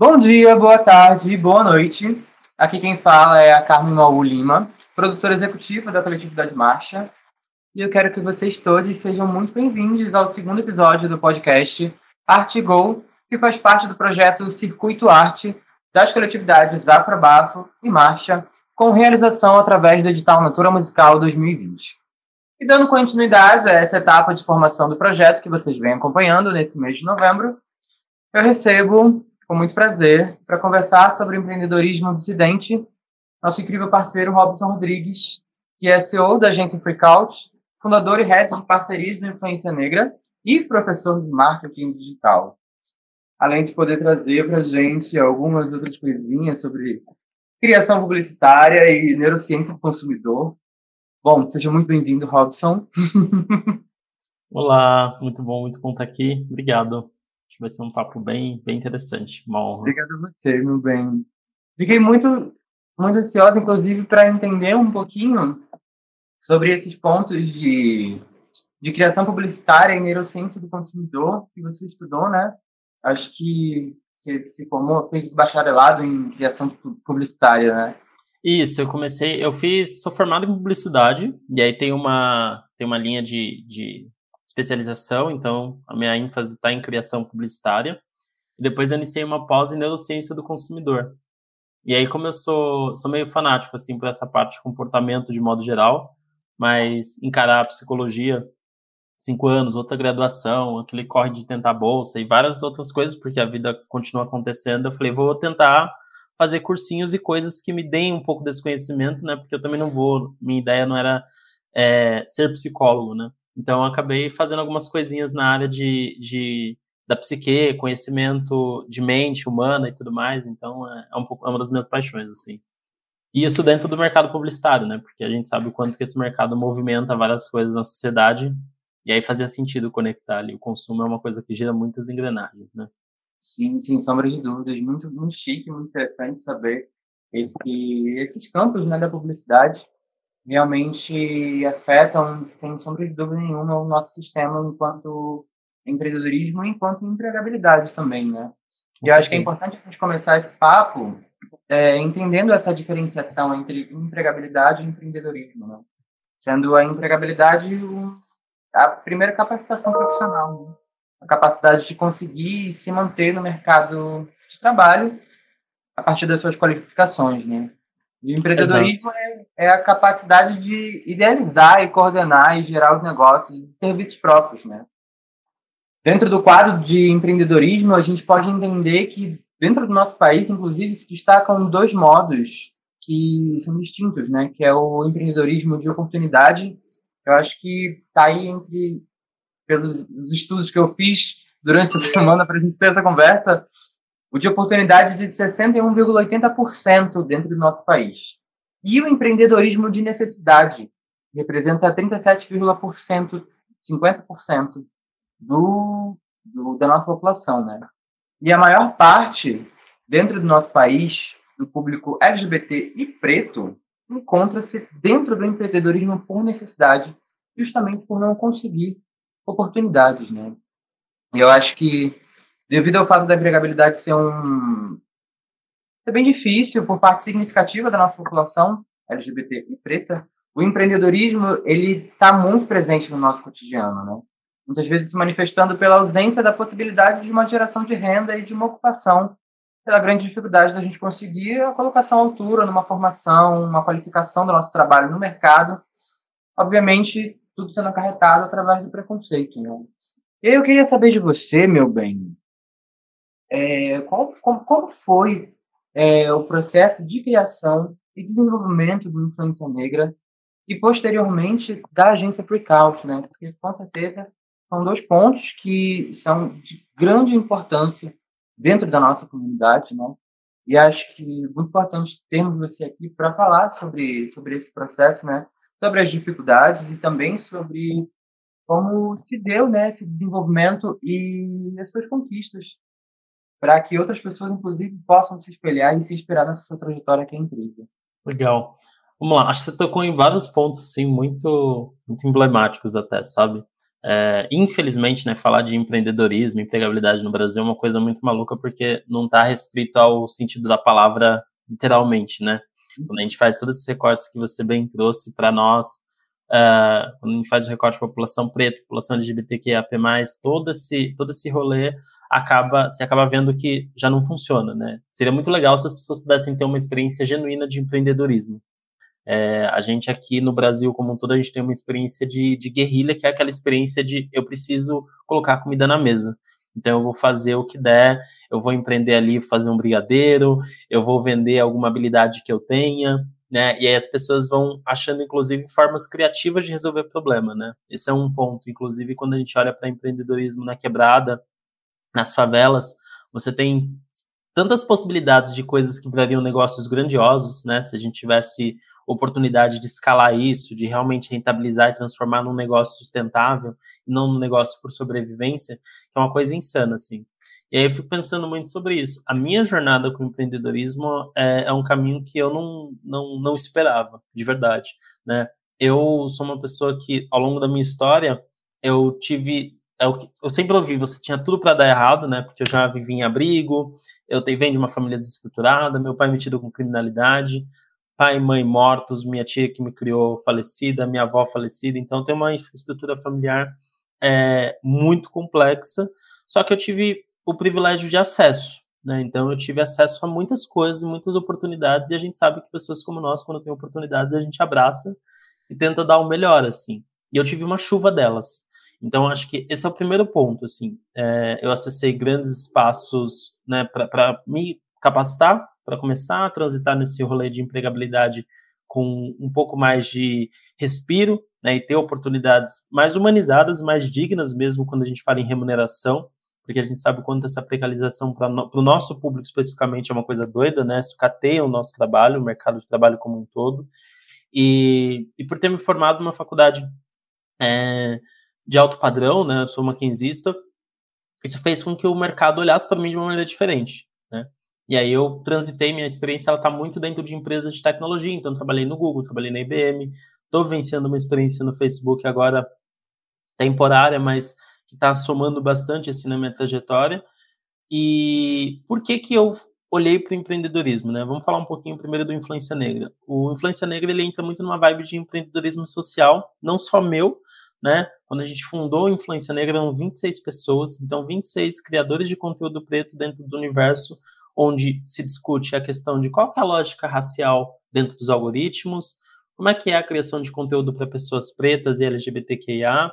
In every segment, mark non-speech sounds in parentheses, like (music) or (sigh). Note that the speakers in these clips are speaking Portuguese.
Bom dia, boa tarde, boa noite. Aqui quem fala é a Carmen Maú Lima, produtora executiva da Coletividade Marcha. E eu quero que vocês todos sejam muito bem-vindos ao segundo episódio do podcast Arte Go, que faz parte do projeto Circuito Arte das coletividades Afrobafo e Marcha, com realização através do edital Natura Musical 2020. E dando continuidade a essa etapa de formação do projeto que vocês vêm acompanhando nesse mês de novembro, eu recebo, com muito prazer, para conversar sobre empreendedorismo dissidente, nosso incrível parceiro Robson Rodrigues, que é CEO da agência Freakout, fundador e head de parcerias do Influência Negra e professor de marketing digital. Além de poder trazer para a gente algumas outras coisinhas sobre criação publicitária e neurociência do consumidor. Bom, seja muito bem-vindo, Robson. (laughs) Olá, muito bom, muito bom estar aqui. Obrigado. Vai ser um papo bem, bem interessante. Uma honra. Obrigado a você, meu bem. Fiquei muito, muito ansiosa, inclusive, para entender um pouquinho sobre esses pontos de, de criação publicitária e neurociência do consumidor que você estudou, né? Acho que você se formou, fez bacharelado em criação publicitária, né? Isso, eu comecei, eu fiz, sou formado em publicidade, e aí tem uma, tem uma linha de, de especialização, então a minha ênfase está em criação publicitária. E depois eu iniciei uma pós em neurociência do consumidor. E aí, como eu sou, sou meio fanático, assim, por essa parte de comportamento de modo geral, mas encarar a psicologia cinco anos, outra graduação, aquele corre de tentar bolsa e várias outras coisas, porque a vida continua acontecendo. Eu falei, vou tentar fazer cursinhos e coisas que me deem um pouco desse conhecimento, né? Porque eu também não vou, minha ideia não era é, ser psicólogo, né? Então, acabei fazendo algumas coisinhas na área de, de da psique, conhecimento de mente humana e tudo mais. Então, é, é um pouco, é uma das minhas paixões, assim. E isso dentro do mercado publicitário, né? Porque a gente sabe o quanto que esse mercado movimenta várias coisas na sociedade e aí fazia sentido conectar ali. O consumo é uma coisa que gira muitas engrenagens, né? Sim, sem sombra de dúvidas. Muito, muito chique, muito interessante saber esse, esses campos né, da publicidade realmente afetam, sem sombra de dúvida nenhuma, o nosso sistema enquanto empreendedorismo e enquanto empregabilidade também, né? E eu acho que é importante a gente começar esse papo é, entendendo essa diferenciação entre empregabilidade e empreendedorismo, né? Sendo a empregabilidade um, a primeira capacitação profissional, né? a capacidade de conseguir se manter no mercado de trabalho a partir das suas qualificações, né? E o empreendedorismo é, é, a capacidade de idealizar e coordenar e gerar os negócios e serviços próprios, né? Dentro do quadro de empreendedorismo, a gente pode entender que dentro do nosso país, inclusive, se destacam dois modos que são distintos, né? Que é o empreendedorismo de oportunidade eu acho que está aí entre, pelos estudos que eu fiz durante essa (laughs) semana para a gente ter essa conversa, o de oportunidade de 61,80% dentro do nosso país. E o empreendedorismo de necessidade representa 37,%, 50% do, do, da nossa população, né? E a maior parte dentro do nosso país, do público LGBT e preto, encontra-se dentro do empreendedorismo por necessidade, justamente por não conseguir oportunidades, né? Eu acho que, devido ao fato da empregabilidade ser um ser bem difícil por parte significativa da nossa população LGBT e preta, o empreendedorismo ele está muito presente no nosso cotidiano, né? Muitas vezes se manifestando pela ausência da possibilidade de uma geração de renda e de uma ocupação pela grande dificuldade da gente conseguir a colocação à altura numa formação, uma qualificação do nosso trabalho no mercado, obviamente tudo sendo acarretado através do preconceito. Né? Eu queria saber de você, meu bem, é, como, como foi é, o processo de criação e desenvolvimento do Influência Negra e, posteriormente, da agência Breakout, né? Porque, com certeza, são dois pontos que são de grande importância dentro da nossa comunidade, né? E acho que é muito importante termos você aqui para falar sobre, sobre esse processo, né? Sobre as dificuldades e também sobre como se deu, né, esse desenvolvimento e as suas conquistas, para que outras pessoas, inclusive, possam se espelhar e se inspirar nessa sua trajetória que é incrível. Legal. Vamos lá, acho que você tocou em vários pontos assim muito, muito emblemáticos até, sabe? É, infelizmente, né, falar de empreendedorismo, empregabilidade no Brasil é uma coisa muito maluca porque não está restrito ao sentido da palavra literalmente, né? Quando a gente faz todos esses recortes que você bem trouxe para nós, uh, quando a gente faz o recorte de população preta, população LGBTQIAP+, todo esse, todo esse rolê acaba, você acaba vendo que já não funciona, né? Seria muito legal se as pessoas pudessem ter uma experiência genuína de empreendedorismo. É, a gente aqui no Brasil, como um todo, a gente tem uma experiência de, de guerrilha, que é aquela experiência de eu preciso colocar comida na mesa. Então eu vou fazer o que der, eu vou empreender ali, fazer um brigadeiro, eu vou vender alguma habilidade que eu tenha, né? E aí as pessoas vão achando, inclusive, formas criativas de resolver problema, né? Esse é um ponto. Inclusive, quando a gente olha para empreendedorismo na quebrada, nas favelas, você tem tantas possibilidades de coisas que virariam negócios grandiosos, né? Se a gente tivesse oportunidade de escalar isso, de realmente rentabilizar e transformar num negócio sustentável, e não num negócio por sobrevivência, é uma coisa insana, assim. E aí eu fico pensando muito sobre isso. A minha jornada com o empreendedorismo é, é um caminho que eu não, não, não esperava, de verdade, né? Eu sou uma pessoa que, ao longo da minha história, eu tive é o que eu sempre ouvi, você tinha tudo para dar errado, né? Porque eu já vivi em abrigo, eu venho de uma família desestruturada, meu pai metido com criminalidade, pai e mãe mortos, minha tia que me criou falecida, minha avó falecida, então tem uma infraestrutura familiar é, muito complexa, só que eu tive o privilégio de acesso, né? Então eu tive acesso a muitas coisas, muitas oportunidades, e a gente sabe que pessoas como nós, quando tem oportunidades, a gente abraça e tenta dar o melhor, assim. E eu tive uma chuva delas. Então, acho que esse é o primeiro ponto, assim. É, eu acessei grandes espaços, né, para me capacitar, para começar a transitar nesse rolê de empregabilidade com um pouco mais de respiro, né, e ter oportunidades mais humanizadas, mais dignas mesmo quando a gente fala em remuneração, porque a gente sabe quanto essa precarização para no, o nosso público especificamente é uma coisa doida, né, sucateia o nosso trabalho, o mercado de trabalho como um todo, e, e por ter me formado numa faculdade é, de alto padrão, né, eu sou maquinzista, isso fez com que o mercado olhasse para mim de uma maneira diferente, né? E aí eu transitei, minha experiência ela está muito dentro de empresas de tecnologia, então trabalhei no Google, trabalhei na IBM, estou vencendo uma experiência no Facebook agora temporária, mas que está somando bastante assim na minha trajetória. E por que que eu olhei para o empreendedorismo, né? Vamos falar um pouquinho primeiro do Influência Negra. O Influência Negra ele entra muito numa vibe de empreendedorismo social, não só meu, né? Quando a gente fundou a Influência Negra, eram 26 pessoas, então 26 criadores de conteúdo preto dentro do universo onde se discute a questão de qual é a lógica racial dentro dos algoritmos, como é que é a criação de conteúdo para pessoas pretas e LGBTQIA,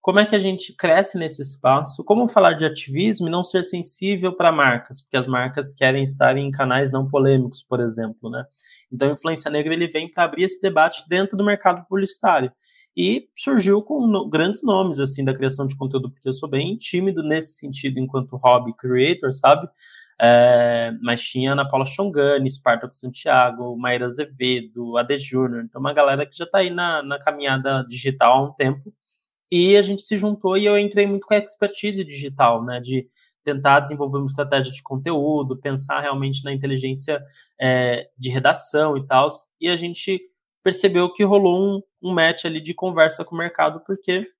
como é que a gente cresce nesse espaço, como falar de ativismo e não ser sensível para marcas, porque as marcas querem estar em canais não polêmicos, por exemplo, né? Então, a Influência Negra ele vem para abrir esse debate dentro do mercado publicitário e surgiu com no, grandes nomes assim da criação de conteúdo, porque eu sou bem tímido nesse sentido enquanto hobby creator, sabe? É, mas tinha Ana Paula Chongani, Spartak Santiago, Maíra Azevedo, AD Júnior, então uma galera que já está aí na, na caminhada digital há um tempo. E a gente se juntou e eu entrei muito com a expertise digital, né? De tentar desenvolver uma estratégia de conteúdo, pensar realmente na inteligência é, de redação e tal. E a gente percebeu que rolou um, um match ali de conversa com o mercado, porque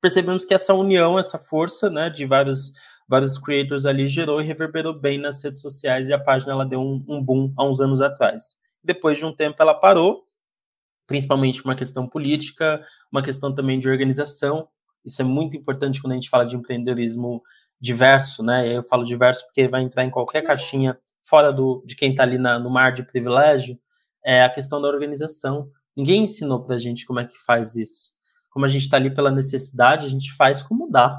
percebemos que essa união, essa força, né, de vários vários creators ali gerou e reverberou bem nas redes sociais e a página ela deu um, um boom há uns anos atrás. Depois de um tempo ela parou, principalmente uma questão política, uma questão também de organização. Isso é muito importante quando a gente fala de empreendedorismo diverso, né? Eu falo diverso porque vai entrar em qualquer caixinha fora do, de quem está ali na, no mar de privilégio, é a questão da organização. Ninguém ensinou para a gente como é que faz isso. Como a gente está ali pela necessidade, a gente faz como dá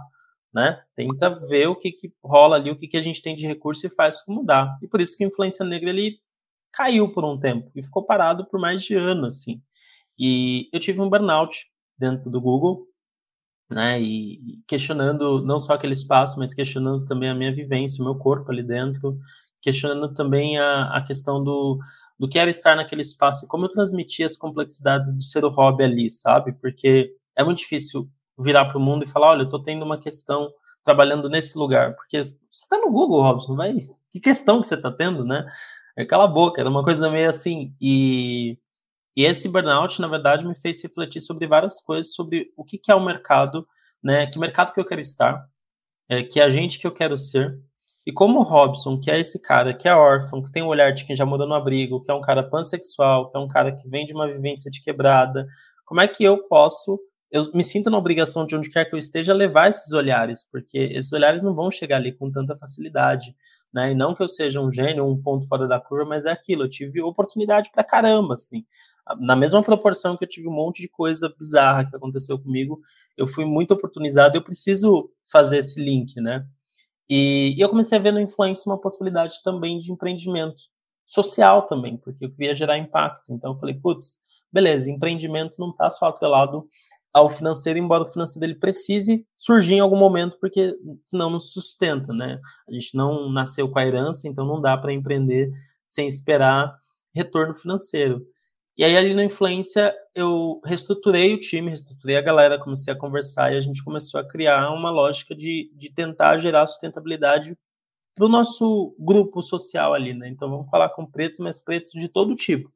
né? Tenta ver o que, que rola ali, o que, que a gente tem de recurso e faz como dá. E por isso que a influência negra ele caiu por um tempo e ficou parado por mais de ano, assim. E eu tive um burnout dentro do Google, né? E questionando não só aquele espaço, mas questionando também a minha vivência, o meu corpo ali dentro, questionando também a, a questão do, do que era estar naquele espaço e como eu transmitia as complexidades de ser o hobby ali, sabe? Porque é muito difícil virar para o mundo e falar, olha, eu estou tendo uma questão trabalhando nesse lugar, porque você está no Google, Robson, vai, que questão que você está tendo, né? É cala a boca, era uma coisa meio assim, e, e esse burnout, na verdade, me fez refletir sobre várias coisas, sobre o que, que é o mercado né? Que mercado que eu quero estar, é, que agente que eu quero ser. E como o Robson, que é esse cara que é órfão, que tem um olhar de quem já morou no abrigo, que é um cara pansexual, que é um cara que vem de uma vivência de quebrada, como é que eu posso eu me sinto na obrigação de onde quer que eu esteja levar esses olhares, porque esses olhares não vão chegar ali com tanta facilidade, né? E não que eu seja um gênio, um ponto fora da curva, mas é aquilo, eu tive oportunidade pra caramba, assim. Na mesma proporção que eu tive um monte de coisa bizarra que aconteceu comigo, eu fui muito oportunizado, eu preciso fazer esse link, né? E, e eu comecei a ver no influência uma possibilidade também de empreendimento social também, porque eu queria gerar impacto. Então eu falei, putz, beleza, empreendimento não está só atrelado ao financeiro, embora o financeiro ele precise surgir em algum momento, porque senão não sustenta, né? A gente não nasceu com a herança, então não dá para empreender sem esperar retorno financeiro. E aí, ali na influência, eu reestruturei o time, reestruturei a galera, comecei a conversar e a gente começou a criar uma lógica de, de tentar gerar sustentabilidade para o nosso grupo social ali, né? Então, vamos falar com pretos, mas pretos de todo tipo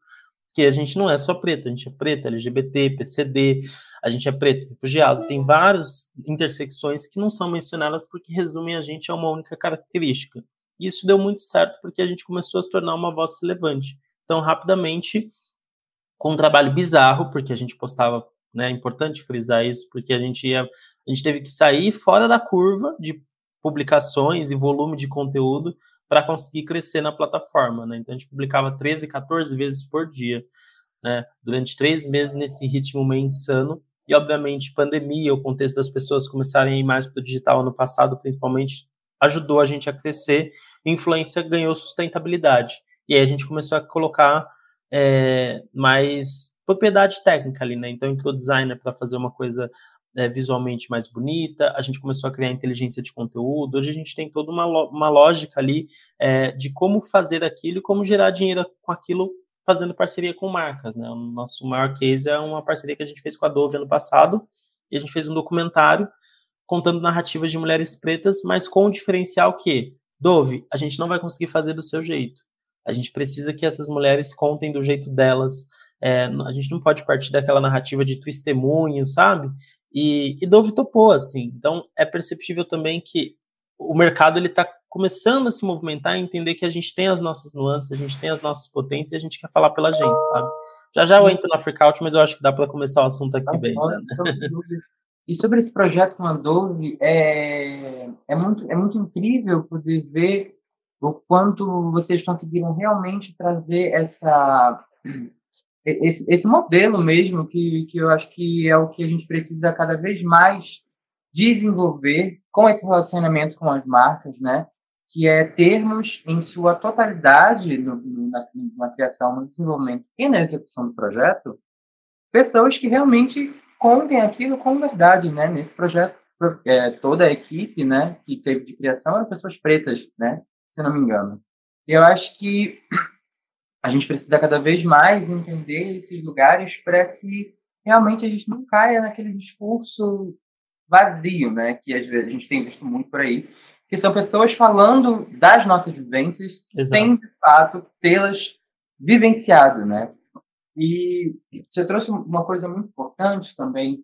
que a gente não é só preto, a gente é preto, LGBT, PCD, a gente é preto, refugiado, tem várias intersecções que não são mencionadas porque resumem a gente a uma única característica. E isso deu muito certo porque a gente começou a se tornar uma voz relevante. Então, rapidamente, com um trabalho bizarro, porque a gente postava, né, é importante frisar isso, porque a gente ia, a gente teve que sair fora da curva de publicações e volume de conteúdo para conseguir crescer na plataforma, né? Então a gente publicava 13, 14 vezes por dia, né? Durante três meses nesse ritmo meio insano. E, obviamente, pandemia, o contexto das pessoas começarem a ir mais para o digital ano passado, principalmente, ajudou a gente a crescer. Influência ganhou sustentabilidade. E aí a gente começou a colocar é, mais propriedade técnica ali, né? Então, entrou designer para fazer uma coisa é, visualmente mais bonita, a gente começou a criar inteligência de conteúdo, hoje a gente tem toda uma, uma lógica ali é, de como fazer aquilo e como gerar dinheiro com aquilo fazendo parceria com marcas, né? O nosso maior case é uma parceria que a gente fez com a Dove ano passado, e a gente fez um documentário contando narrativas de mulheres pretas, mas com o diferencial que, Dove, a gente não vai conseguir fazer do seu jeito. A gente precisa que essas mulheres contem do jeito delas. É, a gente não pode partir daquela narrativa de testemunho, sabe? E, e Dove topou, assim. Então, é perceptível também que o mercado ele está começando a se movimentar e entender que a gente tem as nossas nuances, a gente tem as nossas potências e a gente quer falar pela gente, sabe? Já já eu entro na Freakout, mas eu acho que dá para começar o assunto aqui tá bem. Né? E sobre esse projeto com a Dove, é, é, muito, é muito incrível poder ver o quanto vocês conseguiram realmente trazer essa esse, esse modelo mesmo que, que eu acho que é o que a gente precisa cada vez mais desenvolver com esse relacionamento com as marcas, né? Que é termos em sua totalidade no, na, na criação, no desenvolvimento e na execução do projeto, pessoas que realmente contem aquilo com verdade, né? Nesse projeto, é, toda a equipe, né, que teve de criação eram pessoas pretas, né? Se não me engano. Eu acho que a gente precisa cada vez mais entender esses lugares para que realmente a gente não caia naquele discurso vazio, né? Que às vezes a gente tem visto muito por aí, que são pessoas falando das nossas vivências Exato. sem de fato tê-las vivenciado, né? E você trouxe uma coisa muito importante também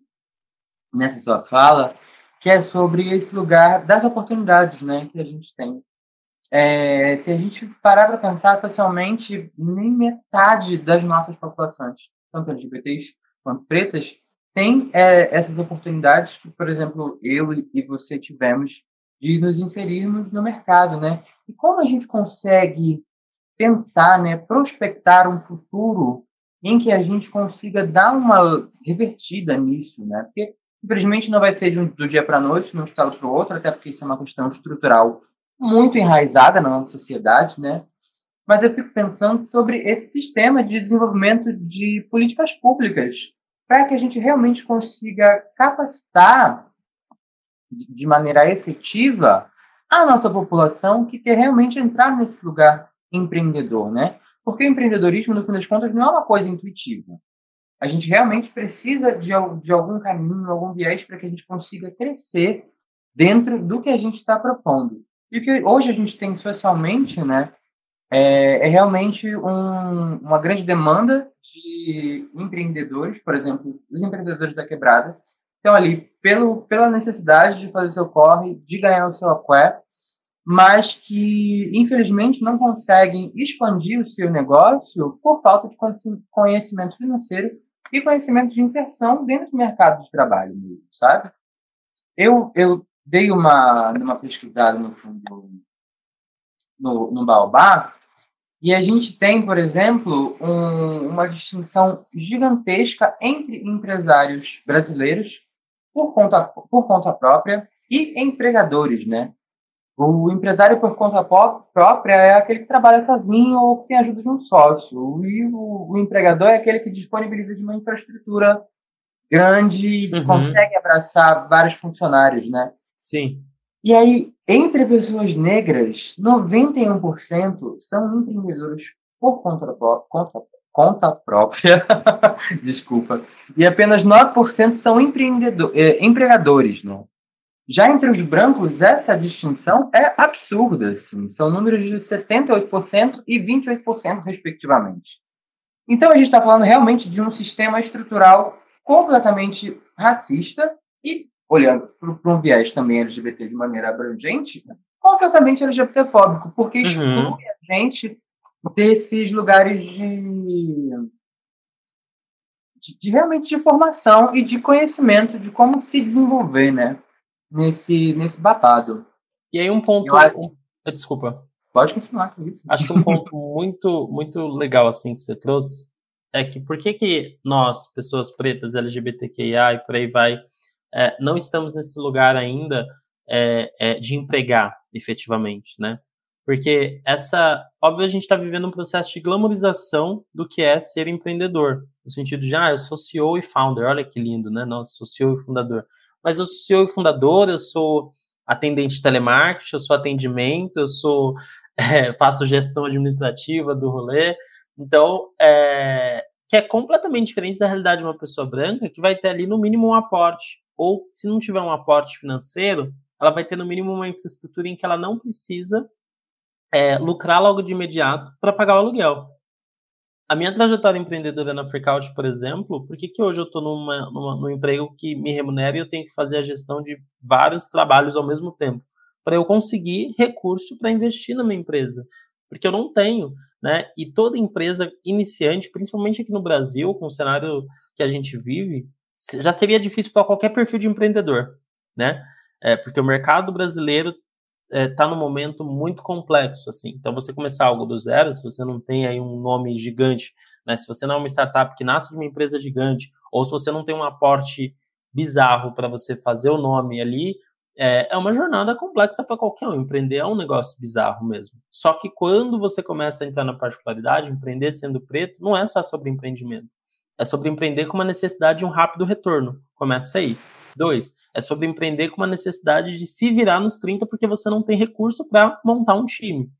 nessa sua fala, que é sobre esse lugar das oportunidades, né, que a gente tem. É, se a gente parar para pensar socialmente, nem metade das nossas populações, tanto LGBTs quanto pretas, tem é, essas oportunidades que, por exemplo, eu e você tivemos de nos inserirmos no mercado, né? E como a gente consegue pensar, né, prospectar um futuro em que a gente consiga dar uma revertida nisso, né? Porque, infelizmente, não vai ser de um, do dia para a noite, de um estado para o outro, até porque isso é uma questão estrutural muito enraizada na nossa sociedade, né? Mas eu fico pensando sobre esse sistema de desenvolvimento de políticas públicas para que a gente realmente consiga capacitar de maneira efetiva a nossa população que quer realmente entrar nesse lugar empreendedor, né? Porque o empreendedorismo, no fim das contas, não é uma coisa intuitiva. A gente realmente precisa de, de algum caminho, algum viés para que a gente consiga crescer dentro do que a gente está propondo. E o que hoje a gente tem socialmente, né, é, é realmente um, uma grande demanda de empreendedores, por exemplo, os empreendedores da quebrada, estão ali pelo, pela necessidade de fazer seu corre, de ganhar o seu aqué, mas que, infelizmente, não conseguem expandir o seu negócio por falta de conhecimento financeiro e conhecimento de inserção dentro do mercado de trabalho sabe? Eu, eu dei uma, uma pesquisada no no, no Baobá e a gente tem, por exemplo, um, uma distinção gigantesca entre empresários brasileiros por conta, por conta própria e empregadores, né? O empresário por conta própria é aquele que trabalha sozinho ou que tem ajuda de um sócio. E o, o empregador é aquele que disponibiliza de uma infraestrutura grande e uhum. consegue abraçar vários funcionários, né? Sim. E aí, entre pessoas negras, 91% são empreendedores por conta, conta, conta própria, (laughs) desculpa, e apenas 9% são eh, empregadores, né? Já entre os brancos, essa distinção é absurda, assim. são números de 78% e 28%, respectivamente. Então, a gente está falando realmente de um sistema estrutural completamente racista e olhando para um viés também LGBT de maneira abrangente, completamente LGBTfóbico, porque uhum. exclui a gente desses lugares de, de, de, realmente de formação e de conhecimento de como se desenvolver, né? Nesse, nesse babado. E aí um ponto... Acho... Um... Desculpa. Pode continuar com isso. Acho que um (laughs) ponto muito, muito legal, assim, que você trouxe, é que por que que nós, pessoas pretas, LGBTQIA e por aí vai, é, não estamos nesse lugar ainda é, é, de empregar efetivamente, né? Porque essa, óbvio, a gente está vivendo um processo de glamorização do que é ser empreendedor, no sentido de, ah, eu sou CEO e founder, olha que lindo, né? Nossa, sou CEO e fundador. Mas eu sou CEO e fundador, eu sou atendente de telemarketing, eu sou atendimento, eu sou (laughs) é, faço gestão administrativa do rolê. Então, é, que é completamente diferente da realidade de uma pessoa branca que vai ter ali no mínimo um aporte ou se não tiver um aporte financeiro, ela vai ter no mínimo uma infraestrutura em que ela não precisa é, lucrar logo de imediato para pagar o aluguel. A minha trajetória empreendedora na Freakout, por exemplo, por que, que hoje eu estou numa, numa, num emprego que me remunera e eu tenho que fazer a gestão de vários trabalhos ao mesmo tempo? Para eu conseguir recurso para investir na minha empresa. Porque eu não tenho, né? E toda empresa iniciante, principalmente aqui no Brasil, com o cenário que a gente vive, já seria difícil para qualquer perfil de empreendedor, né? É, porque o mercado brasileiro está é, tá num momento muito complexo, assim. Então, você começar algo do zero, se você não tem aí um nome gigante, né? Se você não é uma startup que nasce de uma empresa gigante, ou se você não tem um aporte bizarro para você fazer o nome ali, é, é uma jornada complexa para qualquer um. Empreender é um negócio bizarro mesmo. Só que quando você começa a entrar na particularidade, empreender sendo preto, não é só sobre empreendimento é sobre empreender com uma necessidade de um rápido retorno. Começa aí. Dois, é sobre empreender com uma necessidade de se virar nos 30 porque você não tem recurso para montar um time.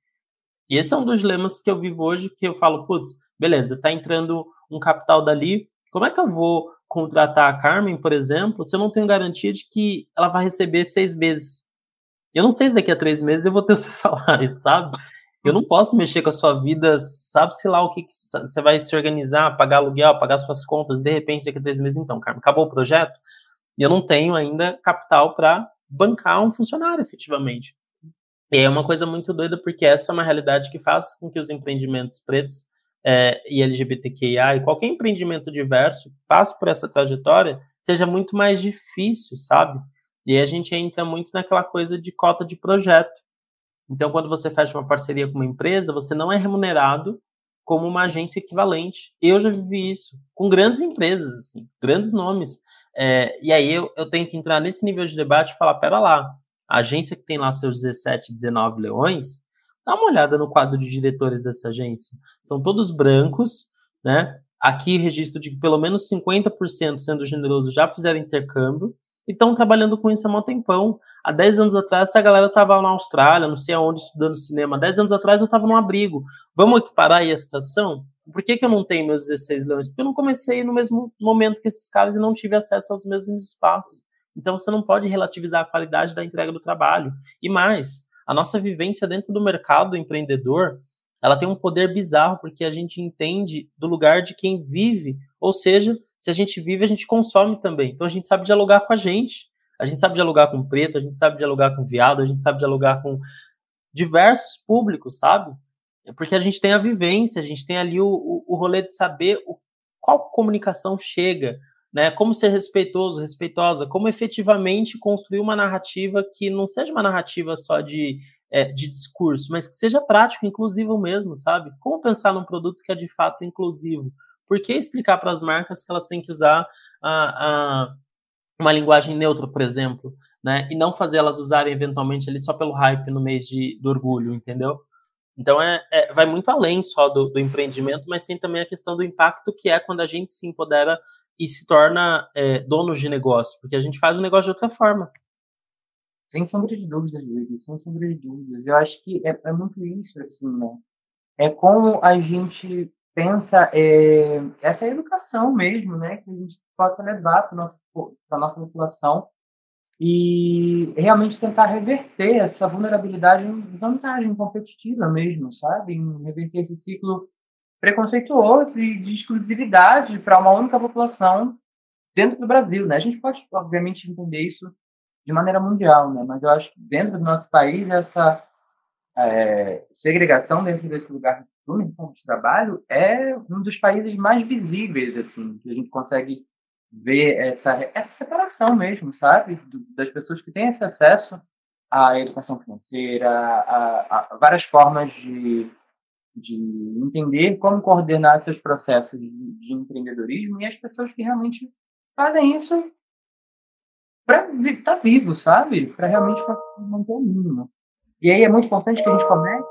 E esse é um dos dilemas que eu vivo hoje, que eu falo, putz, beleza, tá entrando um capital dali, como é que eu vou contratar a Carmen, por exemplo, se eu não tenho garantia de que ela vai receber seis meses? Eu não sei se daqui a três meses eu vou ter o seu (laughs) salário, sabe? Eu não posso mexer com a sua vida, sabe-se lá o que, você vai se organizar, pagar aluguel, pagar suas contas, de repente, daqui a três meses, então, Carmen, acabou o projeto, e eu não tenho ainda capital para bancar um funcionário, efetivamente. E é uma coisa muito doida, porque essa é uma realidade que faz com que os empreendimentos pretos é, e LGBTQIA e qualquer empreendimento diverso passe por essa trajetória, seja muito mais difícil, sabe? E a gente entra muito naquela coisa de cota de projeto. Então, quando você fecha uma parceria com uma empresa, você não é remunerado como uma agência equivalente. Eu já vivi isso com grandes empresas, assim, grandes nomes. É, e aí eu, eu tenho que entrar nesse nível de debate e falar: pera lá, a agência que tem lá seus 17, 19 leões, dá uma olhada no quadro de diretores dessa agência. São todos brancos, né? Aqui registro de que pelo menos 50%, sendo generoso, já fizeram intercâmbio e estão trabalhando com isso há um tempão. Há 10 anos atrás, essa galera estava na Austrália, não sei aonde, estudando cinema. Há 10 anos atrás, eu estava num abrigo. Vamos equiparar aí a situação? Por que, que eu não tenho meus 16 leões? Porque eu não comecei no mesmo momento que esses caras e não tive acesso aos mesmos espaços. Então, você não pode relativizar a qualidade da entrega do trabalho. E mais, a nossa vivência dentro do mercado empreendedor, ela tem um poder bizarro, porque a gente entende do lugar de quem vive, ou seja, se a gente vive, a gente consome também. Então a gente sabe dialogar com a gente. A gente sabe dialogar com preto, a gente sabe dialogar com viado, a gente sabe dialogar com diversos públicos, sabe? É porque a gente tem a vivência, a gente tem ali o, o, o rolê de saber o, qual comunicação chega, né? Como ser respeitoso, respeitosa, como efetivamente construir uma narrativa que não seja uma narrativa só de, é, de discurso, mas que seja prático, inclusivo mesmo, sabe? Como pensar num produto que é de fato inclusivo? Por que explicar para as marcas que elas têm que usar a, a, uma linguagem neutra, por exemplo, né? E não fazer elas usarem eventualmente ali só pelo hype no mês de, do orgulho, entendeu? Então é, é vai muito além só do, do, empreendimento, mas tem também a questão do impacto que é quando a gente se empodera e se torna é, donos de negócio, porque a gente faz o negócio de outra forma. Sem sombra de dúvidas, Luiz, sem sombra de dúvidas. Eu acho que é, é muito isso, assim, né? É como a gente pensa é, essa educação mesmo, né? Que a gente possa levar para a nossa população e realmente tentar reverter essa vulnerabilidade em vantagem competitiva mesmo, sabe? Em reverter esse ciclo preconceituoso e de exclusividade para uma única população dentro do Brasil, né? A gente pode, obviamente, entender isso de maneira mundial, né? Mas eu acho que dentro do nosso país essa é, segregação dentro desse lugar do mercado de trabalho é um dos países mais visíveis, assim, que a gente consegue ver essa, essa separação mesmo, sabe? Das pessoas que têm esse acesso à educação financeira, a, a várias formas de, de entender como coordenar seus processos de, de empreendedorismo e as pessoas que realmente fazem isso para estar tá vivo, sabe? Para realmente manter o mínimo. E aí é muito importante que a gente comece,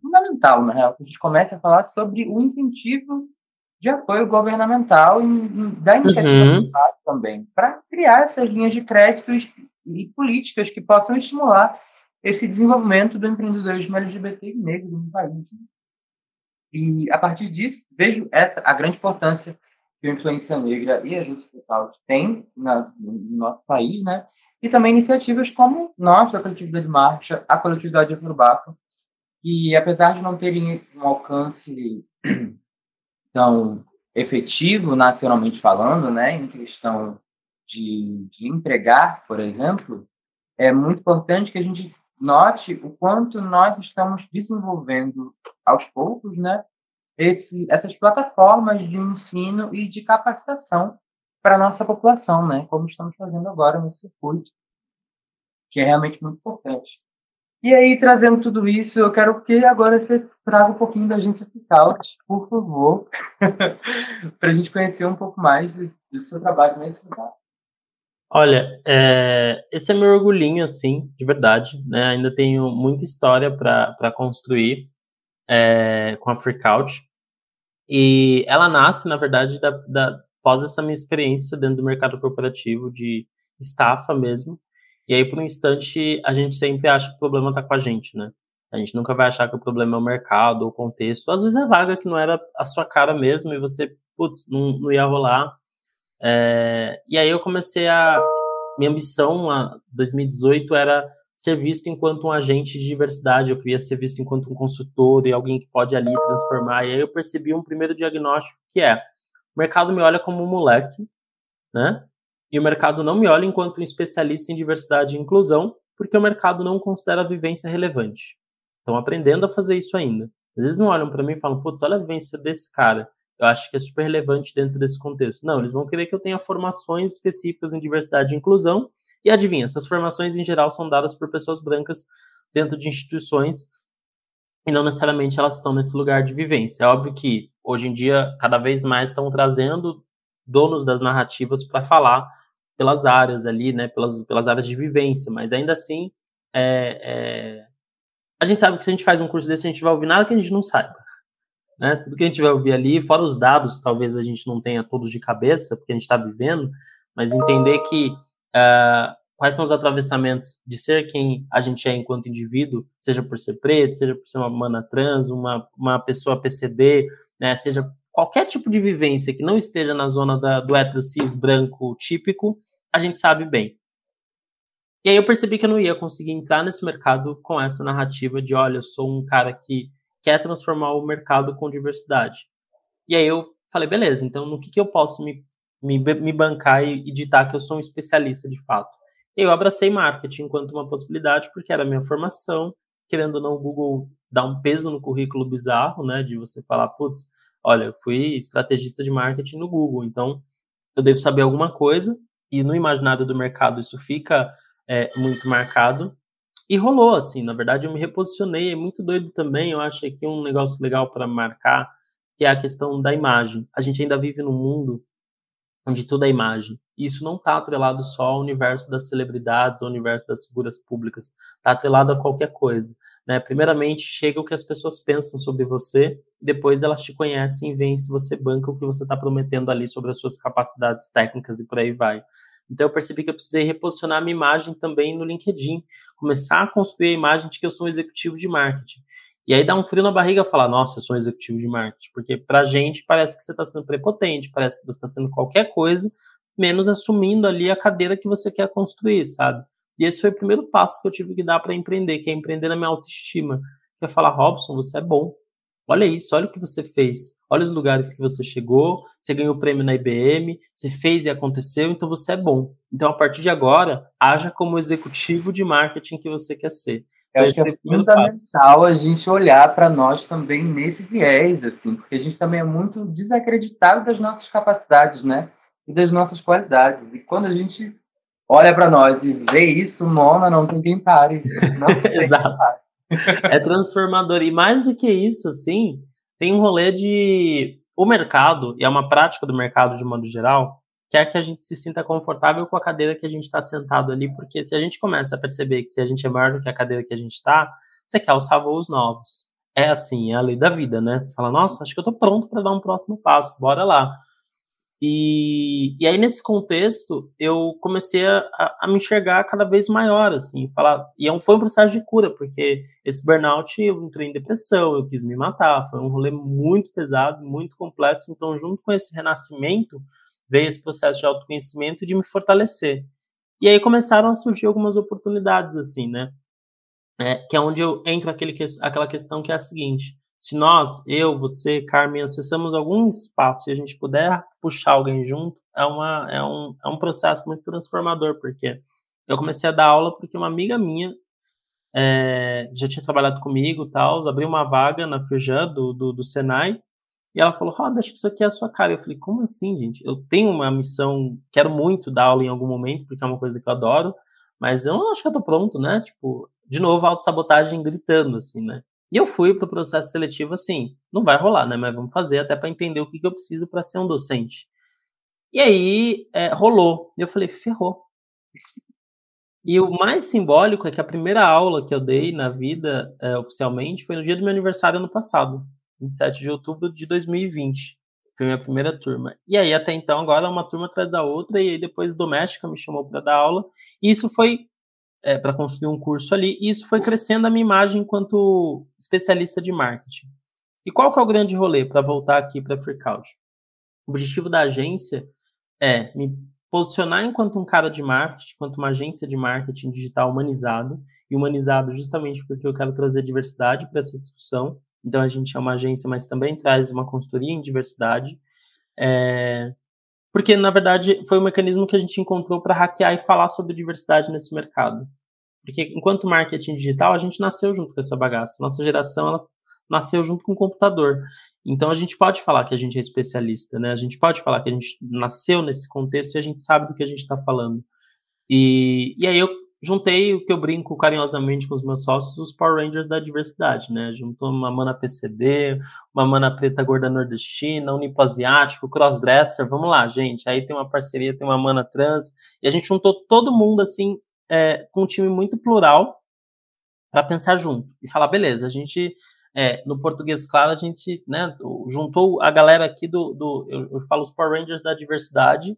fundamental, na real, que a gente comece a falar sobre o incentivo de apoio governamental e da iniciativa uhum. também, para criar essas linhas de crédito e políticas que possam estimular esse desenvolvimento do empreendedorismo LGBT e negro no país. E, a partir disso, vejo essa a grande importância que a influência negra e a justiça social têm no nosso país, né? E também iniciativas como nós, a Coletividade Marcha, a Coletividade Afrobaco, que, apesar de não terem um alcance (clears throat) tão efetivo, nacionalmente falando, né, em questão de, de empregar, por exemplo, é muito importante que a gente note o quanto nós estamos desenvolvendo aos poucos, né, esse, essas plataformas de ensino e de capacitação para a nossa população, né, como estamos fazendo agora no circuito, que é realmente muito importante. E aí, trazendo tudo isso, eu quero que agora você traga um pouquinho da agência Picaut, por favor, (laughs) para a gente conhecer um pouco mais do seu trabalho nesse lugar. Olha, é, esse é meu orgulhinho, assim, de verdade. Né? Ainda tenho muita história para construir é, com a Freakout. E ela nasce, na verdade, da, da, após essa minha experiência dentro do mercado corporativo de estafa mesmo. E aí, por um instante, a gente sempre acha que o problema está com a gente, né? A gente nunca vai achar que o problema é o mercado ou o contexto. Às vezes é vaga que não era a sua cara mesmo e você, putz, não, não ia rolar. É, e aí eu comecei a. Minha ambição, em 2018, era ser visto enquanto um agente de diversidade. Eu queria ser visto enquanto um consultor e alguém que pode ali transformar. E aí eu percebi um primeiro diagnóstico que é: o mercado me olha como um moleque, né? E o mercado não me olha enquanto um especialista em diversidade e inclusão, porque o mercado não considera a vivência relevante. Estão aprendendo a fazer isso ainda. Às vezes não olham para mim e falam, putz, olha a vivência desse cara. Eu acho que é super relevante dentro desse contexto. Não, eles vão querer que eu tenha formações específicas em diversidade e inclusão. E adivinha, essas formações em geral são dadas por pessoas brancas dentro de instituições e não necessariamente elas estão nesse lugar de vivência. É óbvio que hoje em dia cada vez mais estão trazendo donos das narrativas para falar pelas áreas ali, né, pelas, pelas áreas de vivência, mas ainda assim, é, é, a gente sabe que se a gente faz um curso desse, a gente vai ouvir nada que a gente não saiba. Né? Tudo que a gente vai ouvir ali, fora os dados, talvez a gente não tenha todos de cabeça, porque a gente está vivendo, mas entender que uh, quais são os atravessamentos de ser quem a gente é enquanto indivíduo, seja por ser preto, seja por ser uma mana trans, uma, uma pessoa PCD, né, seja qualquer tipo de vivência que não esteja na zona da, do hétero cis branco típico, a gente sabe bem. E aí eu percebi que eu não ia conseguir entrar nesse mercado com essa narrativa de, olha, eu sou um cara que quer transformar o mercado com diversidade. E aí eu falei, beleza, então no que, que eu posso me me, me bancar e, e ditar que eu sou um especialista de fato. Eu abracei marketing enquanto uma possibilidade, porque era a minha formação, querendo ou não, o Google dá um peso no currículo bizarro, né, de você falar, putz, olha, eu fui estrategista de marketing no Google, então eu devo saber alguma coisa, e no imaginário do mercado isso fica é, muito marcado, e rolou, assim, na verdade eu me reposicionei, é muito doido também, eu acho aqui um negócio legal para marcar, que é a questão da imagem. A gente ainda vive num mundo onde tudo é imagem. Isso não está atrelado só ao universo das celebridades, ao universo das figuras públicas, está atrelado a qualquer coisa. Né? Primeiramente, chega o que as pessoas pensam sobre você, depois elas te conhecem e veem se você banca o que você está prometendo ali sobre as suas capacidades técnicas e por aí vai. Então eu percebi que eu precisei reposicionar minha imagem também no LinkedIn, começar a construir a imagem de que eu sou um executivo de marketing. E aí dá um frio na barriga falar, nossa, eu sou um executivo de marketing, porque pra gente parece que você está sendo prepotente, parece que você está sendo qualquer coisa, menos assumindo ali a cadeira que você quer construir, sabe? E esse foi o primeiro passo que eu tive que dar para empreender, que é empreender na minha autoestima. Que é falar, Robson, você é bom. Olha isso, olha o que você fez. Olha os lugares que você chegou, você ganhou o prêmio na IBM, você fez e aconteceu, então você é bom. Então, a partir de agora, haja como executivo de marketing que você quer ser. Eu acho que é fundamental a gente olhar para nós também nesse viés, assim, porque a gente também é muito desacreditado das nossas capacidades, né? E das nossas qualidades. E quando a gente olha para nós e vê isso, Mona, não tem quem pare. (laughs) Não tem Exato. Quem pare. é transformador. E mais do que isso, assim, tem um rolê de. O mercado, e é uma prática do mercado de modo geral, quer que a gente se sinta confortável com a cadeira que a gente está sentado ali, porque se a gente começa a perceber que a gente é maior do que a cadeira que a gente está, você quer alçar voos novos. É assim, é a lei da vida, né? Você fala, nossa, acho que eu estou pronto para dar um próximo passo, bora lá. E, e aí, nesse contexto, eu comecei a, a, me enxergar cada vez maior, assim, falar, e é foi um processo de cura, porque esse burnout, eu entrei em depressão, eu quis me matar, foi um rolê muito pesado, muito complexo, então, junto com esse renascimento, veio esse processo de autoconhecimento de me fortalecer. E aí começaram a surgir algumas oportunidades, assim, né? É, que é onde eu entro aquele, aquela questão que é a seguinte: se nós, eu, você, Carmen, acessamos algum espaço e a gente puder puxar alguém junto, é, uma, é, um, é um processo muito transformador, porque eu comecei a dar aula porque uma amiga minha é, já tinha trabalhado comigo tal, abriu uma vaga na Firjan do, do, do Senai, e ela falou, Rob, acho que isso aqui é a sua cara. Eu falei, como assim, gente? Eu tenho uma missão, quero muito dar aula em algum momento, porque é uma coisa que eu adoro, mas eu não acho que eu tô pronto, né? Tipo, de novo, autossabotagem gritando, assim, né? E eu fui pro processo seletivo assim, não vai rolar, né? Mas vamos fazer até para entender o que, que eu preciso para ser um docente. E aí, é, rolou. E eu falei, ferrou. E o mais simbólico é que a primeira aula que eu dei na vida, é, oficialmente, foi no dia do meu aniversário ano passado. 27 de outubro de 2020. Foi minha primeira turma. E aí, até então, agora uma turma atrás da outra, e aí depois Doméstica me chamou para dar aula. E isso foi é, para construir um curso ali, e isso foi crescendo a minha imagem enquanto especialista de marketing. E qual que é o grande rolê, para voltar aqui para a? O objetivo da agência é me posicionar enquanto um cara de marketing, enquanto uma agência de marketing digital humanizado, e humanizado justamente porque eu quero trazer diversidade para essa discussão, então a gente é uma agência, mas também traz uma consultoria em diversidade. É, porque, na verdade, foi um mecanismo que a gente encontrou para hackear e falar sobre diversidade nesse mercado. Porque, enquanto marketing digital, a gente nasceu junto com essa bagaça. Nossa geração ela nasceu junto com o computador. Então, a gente pode falar que a gente é especialista, né? A gente pode falar que a gente nasceu nesse contexto e a gente sabe do que a gente está falando. E, e aí eu juntei o que eu brinco carinhosamente com os meus sócios, os Power Rangers da diversidade, né? Juntou uma mana PCD, uma mana preta gorda nordestina, unipo asiático, crossdresser, vamos lá, gente. Aí tem uma parceria, tem uma mana trans, e a gente juntou todo mundo, assim, é, com um time muito plural para pensar junto e falar, beleza, a gente. É, no português claro, a gente né, juntou a galera aqui do, do eu, eu falo os Power Rangers da diversidade,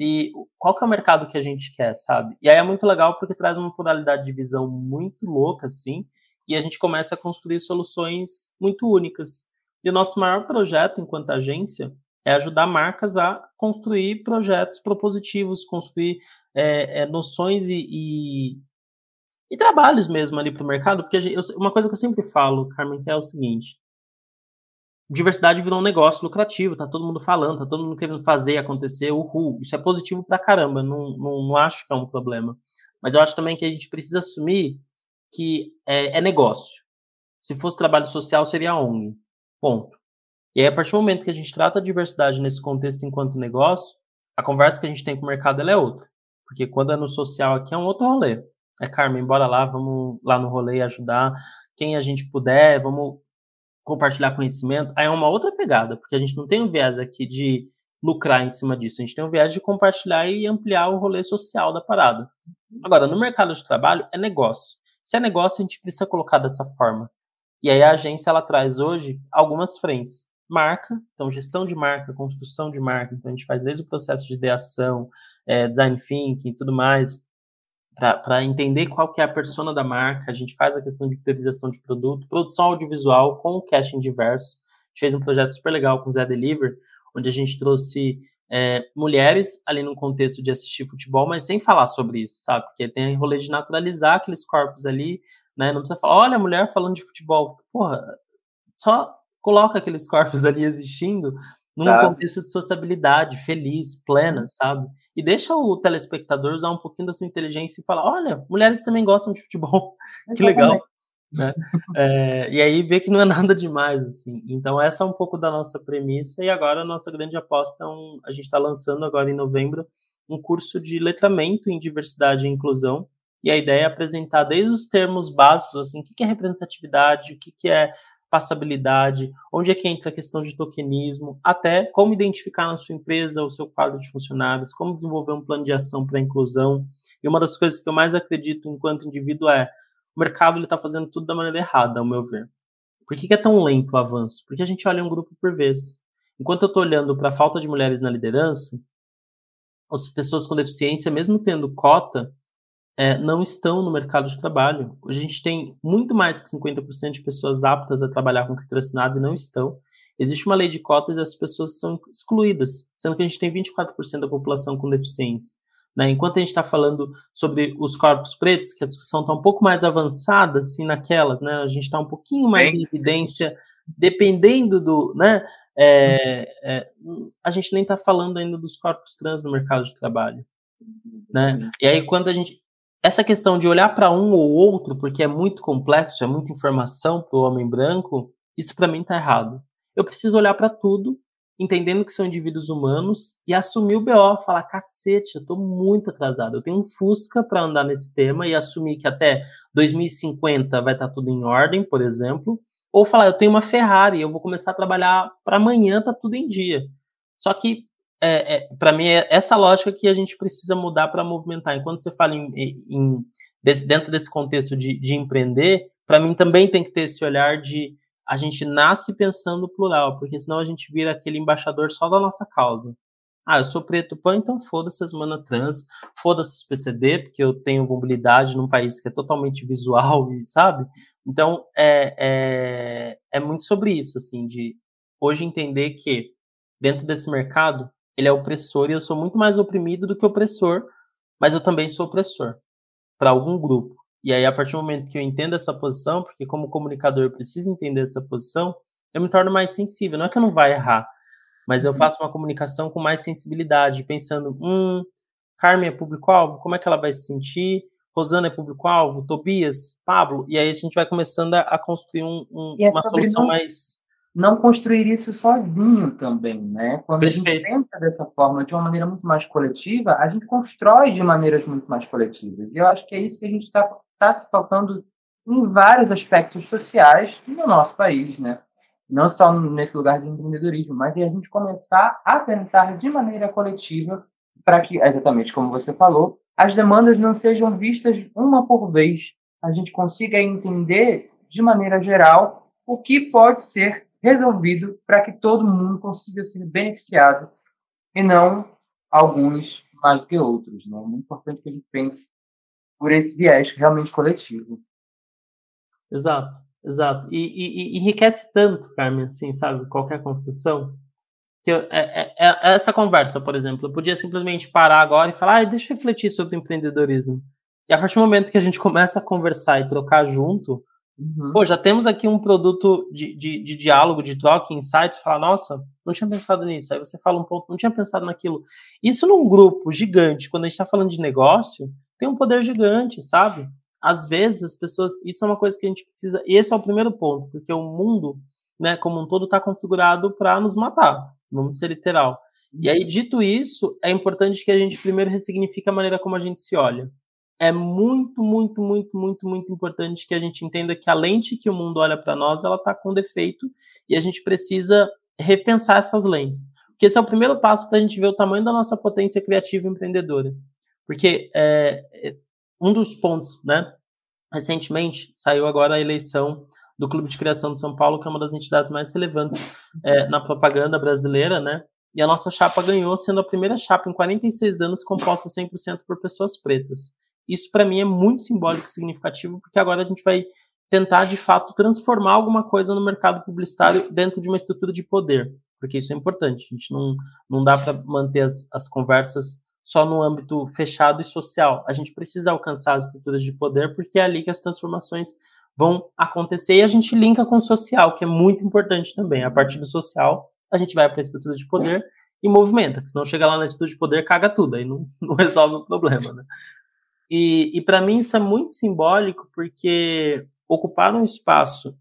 e qual que é o mercado que a gente quer, sabe? E aí é muito legal porque traz uma pluralidade de visão muito louca, assim, e a gente começa a construir soluções muito únicas. E o nosso maior projeto enquanto agência é ajudar marcas a construir projetos propositivos, construir é, é, noções e, e, e, trabalhos mesmo ali para o mercado, porque gente, eu, uma coisa que eu sempre falo, Carmen, que é o seguinte: diversidade virou um negócio lucrativo, tá todo mundo falando, tá todo mundo querendo fazer acontecer, uhul. Isso é positivo pra caramba, não, não, não acho que é um problema. Mas eu acho também que a gente precisa assumir que é, é negócio. Se fosse trabalho social, seria ONG. Ponto. E aí, a partir do momento que a gente trata a diversidade nesse contexto enquanto negócio, a conversa que a gente tem com o mercado é outra. Porque quando é no social aqui é um outro rolê. É, Carmen, bora lá, vamos lá no rolê ajudar. Quem a gente puder, vamos compartilhar conhecimento. Aí é uma outra pegada, porque a gente não tem um viés aqui de lucrar em cima disso. A gente tem um viés de compartilhar e ampliar o rolê social da parada. Agora, no mercado de trabalho, é negócio. Se é negócio, a gente precisa colocar dessa forma. E aí a agência, ela traz hoje algumas frentes. Marca, então gestão de marca, construção de marca. Então a gente faz desde o processo de ideação, é, design thinking e tudo mais, para entender qual que é a persona da marca. A gente faz a questão de priorização de produto, produção audiovisual com o casting diverso. A gente fez um projeto super legal com o Zé Deliver, onde a gente trouxe é, mulheres ali no contexto de assistir futebol, mas sem falar sobre isso, sabe? Porque tem rolê de naturalizar aqueles corpos ali, né? Não precisa falar, olha a mulher falando de futebol. Porra, só coloca aqueles corpos ali existindo num tá. contexto de sociabilidade, feliz, plena, sabe? E deixa o telespectador usar um pouquinho da sua inteligência e falar, olha, mulheres também gostam de futebol, (laughs) que legal. Né? É, e aí vê que não é (laughs) nada demais, assim. Então, essa é um pouco da nossa premissa, e agora a nossa grande aposta é um, a gente está lançando agora em novembro um curso de letramento em diversidade e inclusão. E a ideia é apresentar desde os termos básicos, assim, o que é representatividade, o que é passabilidade, onde é que entra a questão de tokenismo, até como identificar na sua empresa o seu quadro de funcionários, como desenvolver um plano de ação para a inclusão. E uma das coisas que eu mais acredito enquanto indivíduo é o mercado está fazendo tudo da maneira errada, ao meu ver. Por que, que, é tão lento o avanço? Porque a gente olha um grupo por vez. Enquanto eu estou olhando para a falta de mulheres na liderança, as pessoas com deficiência, mesmo tendo cota, é, não estão no mercado de trabalho. Hoje a gente tem muito mais que 50% de pessoas aptas a trabalhar com carteira assinada e não estão. Existe uma lei de cotas e as pessoas são excluídas, sendo que a gente tem 24% da população com deficiência. Né? Enquanto a gente está falando sobre os corpos pretos, que a discussão está um pouco mais avançada, assim, naquelas, né? A gente está um pouquinho mais em evidência, dependendo do, né? É, é, a gente nem está falando ainda dos corpos trans no mercado de trabalho, né? E aí quando a gente essa questão de olhar para um ou outro, porque é muito complexo, é muita informação para o homem branco, isso para mim está errado. Eu preciso olhar para tudo entendendo que são indivíduos humanos e assumir o BO, falar, cacete, eu tô muito atrasado, eu tenho um Fusca para andar nesse tema e assumir que até 2050 vai estar tá tudo em ordem, por exemplo, ou falar, eu tenho uma Ferrari, eu vou começar a trabalhar para amanhã, tá tudo em dia. Só que, é, é, para mim, é essa lógica que a gente precisa mudar para movimentar. Enquanto você fala em, em desse, dentro desse contexto de, de empreender, para mim também tem que ter esse olhar de a gente nasce pensando plural, porque senão a gente vira aquele embaixador só da nossa causa. Ah, eu sou preto pão, então foda-se as mana trans, foda-se os PCD, porque eu tenho mobilidade num país que é totalmente visual, sabe? Então, é, é, é muito sobre isso, assim, de hoje entender que dentro desse mercado, ele é opressor e eu sou muito mais oprimido do que opressor, mas eu também sou opressor para algum grupo. E aí, a partir do momento que eu entendo essa posição, porque como comunicador eu preciso entender essa posição, eu me torno mais sensível. Não é que eu não vá errar, mas eu uhum. faço uma comunicação com mais sensibilidade, pensando, hum, Carmen é público-alvo, como é que ela vai se sentir? Rosana é público-alvo, Tobias, Pablo, e aí a gente vai começando a, a construir um, um, é uma solução mais não construir isso sozinho também, né? Quando Perfeito. a gente pensa dessa forma, de uma maneira muito mais coletiva, a gente constrói de maneiras muito mais coletivas. E eu acho que é isso que a gente está tá se faltando em vários aspectos sociais no nosso país, né? Não só nesse lugar de empreendedorismo, mas é a gente começar a pensar de maneira coletiva para que, exatamente como você falou, as demandas não sejam vistas uma por vez. A gente consiga entender de maneira geral o que pode ser resolvido para que todo mundo consiga ser beneficiado e não alguns mais do que outros. Né? É muito importante que a gente pense por esse viés realmente coletivo. Exato, exato. E, e, e enriquece tanto, Carmen, assim, sabe, qualquer construção. Que eu, é, é, é, essa conversa, por exemplo, eu podia simplesmente parar agora e falar, ah, deixa eu refletir sobre empreendedorismo. E a partir do momento que a gente começa a conversar e trocar junto, Uhum. Pô, já temos aqui um produto de, de, de diálogo, de troca, insights, fala, nossa, não tinha pensado nisso. Aí você fala um pouco, não tinha pensado naquilo. Isso num grupo gigante, quando a gente está falando de negócio, tem um poder gigante, sabe? Às vezes as pessoas, isso é uma coisa que a gente precisa, e esse é o primeiro ponto, porque o mundo, né, como um todo, está configurado para nos matar, vamos ser literal. E aí, dito isso, é importante que a gente primeiro ressignifique a maneira como a gente se olha é muito, muito, muito, muito, muito importante que a gente entenda que a lente que o mundo olha para nós, ela está com defeito e a gente precisa repensar essas lentes. Porque esse é o primeiro passo para a gente ver o tamanho da nossa potência criativa e empreendedora. Porque é, um dos pontos, né? Recentemente saiu agora a eleição do Clube de Criação de São Paulo, que é uma das entidades mais relevantes é, na propaganda brasileira, né? E a nossa chapa ganhou, sendo a primeira chapa em 46 anos composta 100% por pessoas pretas. Isso para mim é muito simbólico e significativo, porque agora a gente vai tentar de fato transformar alguma coisa no mercado publicitário dentro de uma estrutura de poder, porque isso é importante. A gente não, não dá para manter as, as conversas só no âmbito fechado e social. A gente precisa alcançar as estruturas de poder, porque é ali que as transformações vão acontecer e a gente linka com o social, que é muito importante também. A partir do social, a gente vai para a estrutura de poder e movimenta, que senão chega lá na estrutura de poder, caga tudo, aí não, (laughs) não resolve o problema, né? E, e para mim isso é muito simbólico, porque ocupar um espaço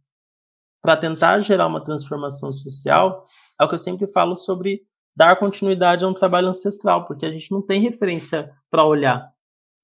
para tentar gerar uma transformação social é o que eu sempre falo sobre dar continuidade a um trabalho ancestral, porque a gente não tem referência para olhar.